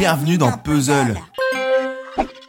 bienvenue dans Puzzle.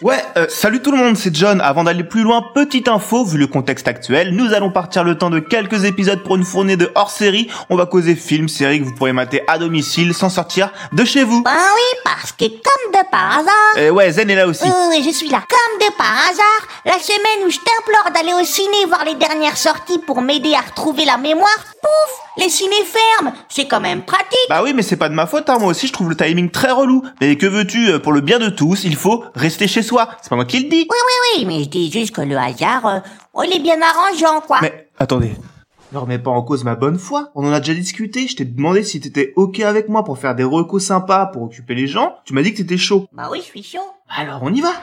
Ouais, euh, salut tout le monde, c'est John. Avant d'aller plus loin, petite info, vu le contexte actuel, nous allons partir le temps de quelques épisodes pour une fournée de hors-série. On va causer films, séries que vous pourrez mater à domicile sans sortir de chez vous. Ben oui, parce que comme de par hasard... Et ouais, Zen est là aussi. Oui, je suis là. Comme de par hasard, la semaine où je t'implore d'aller au ciné voir les dernières sorties pour m'aider à retrouver la mémoire, pouf, les ciné ferment. C'est quand même pratique. Bah oui, mais c'est pas de ma faute, hein. moi aussi je trouve le timing très relou. Mais que veux-tu, euh, pour le bien de tous, il faut rester chez soi. C'est pas moi qui le dis. Oui, oui, oui, mais je dis juste que le hasard, euh, il est bien arrangeant, quoi. Mais attendez, ne remets pas en cause ma bonne foi. On en a déjà discuté. Je t'ai demandé si t'étais ok avec moi pour faire des recos sympas pour occuper les gens. Tu m'as dit que t'étais chaud. Bah oui, je suis chaud. Alors on y va?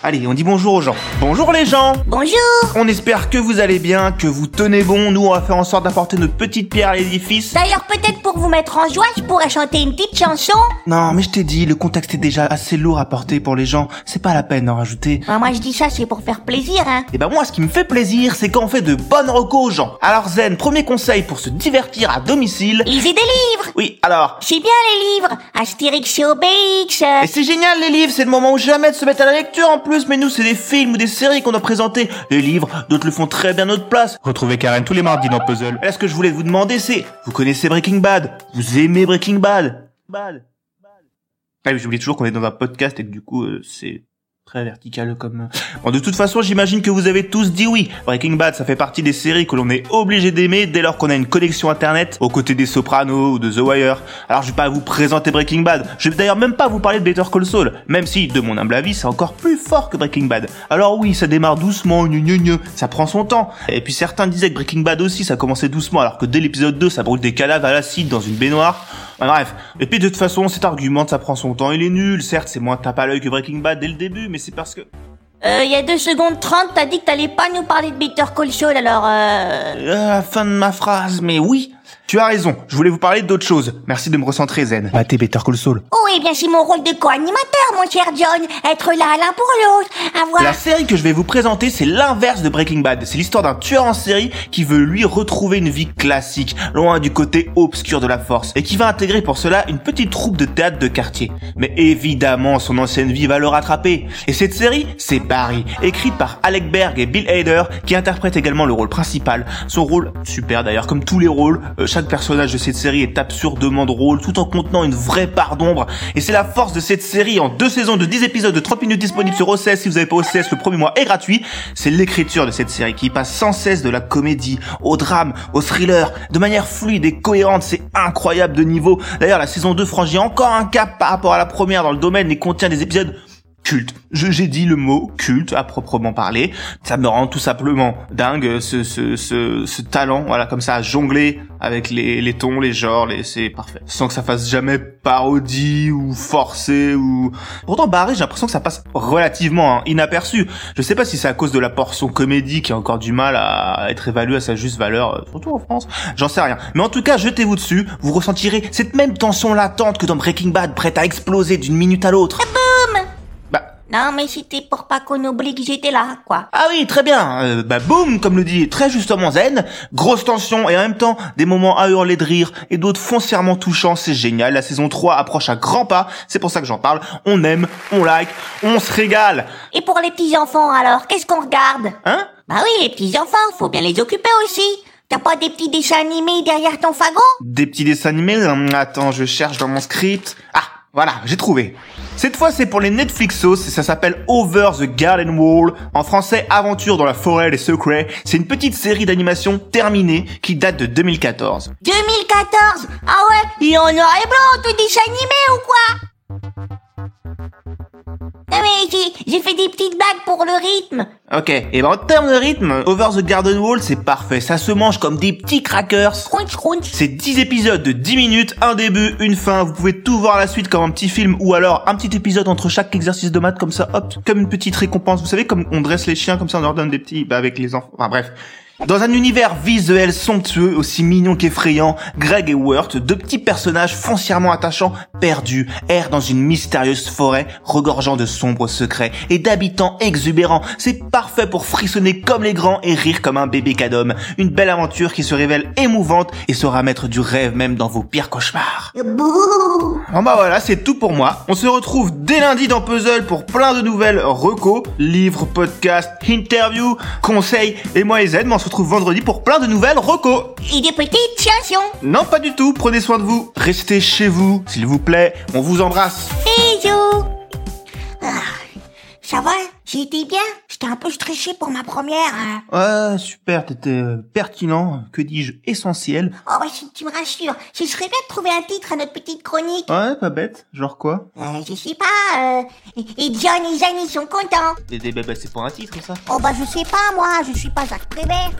Allez, on dit bonjour aux gens. Bonjour les gens Bonjour On espère que vous allez bien, que vous tenez bon. Nous, on va faire en sorte d'apporter notre petite pierre à l'édifice. D'ailleurs, peut-être pour vous mettre en joie, je pourrais chanter une petite chanson. Non, mais je t'ai dit, le contexte est déjà assez lourd à porter pour les gens. C'est pas la peine d'en rajouter. Bah, moi, je dis ça, c'est pour faire plaisir, hein. Et ben moi, ce qui me fait plaisir, c'est quand on fait de bonnes recos aux gens. Alors Zen, premier conseil pour se divertir à domicile. Lisez des livres Oui, alors. C'est bien les livres Astérix et Obélix euh. Et c'est génial les livres, c'est le moment où jamais de se mettre à la lecture en plus, mais nous c'est des films ou des séries qu'on doit présenter. Les livres, d'autres le font très bien à notre place. Retrouvez Karen tous les mardis dans Puzzle. Là, ce que je voulais vous demander, c'est, vous connaissez Breaking Bad? Vous aimez Breaking Bad Bad. Ah oui, j'oublie toujours qu'on est dans un podcast et que du coup, euh, c'est très vertical comme... euh. Bon, de toute façon, j'imagine que vous avez tous dit oui. Breaking Bad, ça fait partie des séries que l'on est obligé d'aimer dès lors qu'on a une connexion internet aux côtés des Sopranos ou de The Wire. Alors, je vais pas vous présenter Breaking Bad. Je vais d'ailleurs même pas vous parler de Better Call Saul, même si, de mon humble avis, c'est encore plus fort que Breaking Bad. Alors oui, ça démarre doucement, gnu gnu gnu, ça prend son temps. Et puis certains disaient que Breaking Bad aussi, ça commençait doucement, alors que dès l'épisode 2, ça brûle des cadavres à l'acide dans une baignoire. Bref. Et puis de toute façon, cet argument, ça prend son temps, il est nul. Certes, c'est moins tape à l'œil que Breaking Bad dès le début, mais c'est parce que... Euh, il y a deux secondes 30, t'as dit que t'allais pas nous parler de Better Call Saul, alors euh... Euh, la fin de ma phrase, mais oui. Tu as raison, je voulais vous parler d'autre chose. Merci de me recentrer, Zen. Bah, t'es Better Call Saul. Oh, eh bien, c'est mon rôle de co-animateur, mon cher John. Être là l'un pour l'autre. Avoir... La série que je vais vous présenter, c'est l'inverse de Breaking Bad. C'est l'histoire d'un tueur en série qui veut lui retrouver une vie classique, loin du côté obscur de la force, et qui va intégrer pour cela une petite troupe de théâtre de quartier. Mais évidemment, son ancienne vie va le rattraper. Et cette série, c'est Barry, écrite par Alec Berg et Bill Hader, qui interprètent également le rôle principal. Son rôle, super d'ailleurs, comme tous les rôles, euh, chaque personnage de cette série est absurdement drôle, tout en contenant une vraie part d'ombre. Et c'est la force de cette série en deux saisons de 10 épisodes de 30 minutes disponibles sur OCS. Si vous avez pas OCS, le premier mois est gratuit. C'est l'écriture de cette série qui passe sans cesse de la comédie au drame, au thriller, de manière fluide et cohérente. C'est incroyable de niveau. D'ailleurs, la saison 2 franchit encore un cap par rapport à la première dans le domaine et contient des épisodes culte. J'ai dit le mot culte à proprement parler. Ça me rend tout simplement dingue ce ce ce, ce talent voilà comme ça à jongler avec les les tons, les genres, les c'est parfait. Sans que ça fasse jamais parodie ou forcé ou Pourtant Barry, j'ai l'impression que ça passe relativement hein, inaperçu. Je sais pas si c'est à cause de la portion comédie qui a encore du mal à être évaluée à sa juste valeur euh, surtout en France. J'en sais rien. Mais en tout cas, jetez-vous dessus, vous ressentirez cette même tension latente que dans Breaking Bad prête à exploser d'une minute à l'autre. Non, mais c'était pour pas qu'on oublie que j'étais là, quoi. Ah oui, très bien. Euh, bah boum, comme le dit très justement Zen, grosse tension et en même temps des moments à hurler de rire et d'autres foncièrement touchants, c'est génial. La saison 3 approche à grands pas, c'est pour ça que j'en parle. On aime, on like, on se régale. Et pour les petits-enfants, alors, qu'est-ce qu'on regarde? Hein? Bah oui, les petits-enfants, faut bien les occuper aussi. T'as pas des petits dessins animés derrière ton fagot? Des petits dessins animés? Hum, Attends, je cherche dans mon script. Ah, voilà, j'ai trouvé. Cette fois, c'est pour les Netflixos et ça s'appelle Over the Garden Wall. En français, Aventure dans la forêt des secrets. C'est une petite série d'animation terminée qui date de 2014. 2014 Ah ouais Et en noir et blanc, tout dessin animé ou quoi? Mais j'ai, j'ai fait des petites blagues pour le rythme. Ok, et ben en termes de rythme, Over the Garden Wall, c'est parfait. Ça se mange comme des petits crackers. Crunch crunch. C'est 10 épisodes de 10 minutes, un début, une fin. Vous pouvez tout voir à la suite comme un petit film ou alors un petit épisode entre chaque exercice de maths comme ça, hop, comme une petite récompense. Vous savez, comme on dresse les chiens comme ça, on leur donne des petits, bah avec les enfants. Enfin bref. Dans un univers visuel somptueux, aussi mignon qu'effrayant, Greg et Wirt, deux petits personnages foncièrement attachants, perdus, errent dans une mystérieuse forêt regorgeant de sombres secrets et d'habitants exubérants. C'est parfait pour frissonner comme les grands et rire comme un bébé cadom. Une belle aventure qui se révèle émouvante et saura mettre du rêve même dans vos pires cauchemars. Bon bah voilà, c'est tout pour moi. On se retrouve dès lundi dans Puzzle pour plein de nouvelles recos, livres, podcasts, interviews, conseils et moi et Z, retrouve vendredi pour plein de nouvelles recos. Et des petites chansons. Non, pas du tout. Prenez soin de vous. Restez chez vous, s'il vous plaît. On vous embrasse. Bisous. Ah, ça va été bien J'étais un peu stressé pour ma première. hein. Ouais, super. T'étais euh, pertinent. Que dis-je Essentiel. Oh bah si tu me rassures, ce serait bien de trouver un titre à notre petite chronique. Ouais, pas bête. Genre quoi? Euh, je sais pas, euh... Et John et Jeanne, ils sont contents. Et des bébés, c'est pour un titre, ça Oh bah je sais pas moi, je suis pas Jacques Prévert.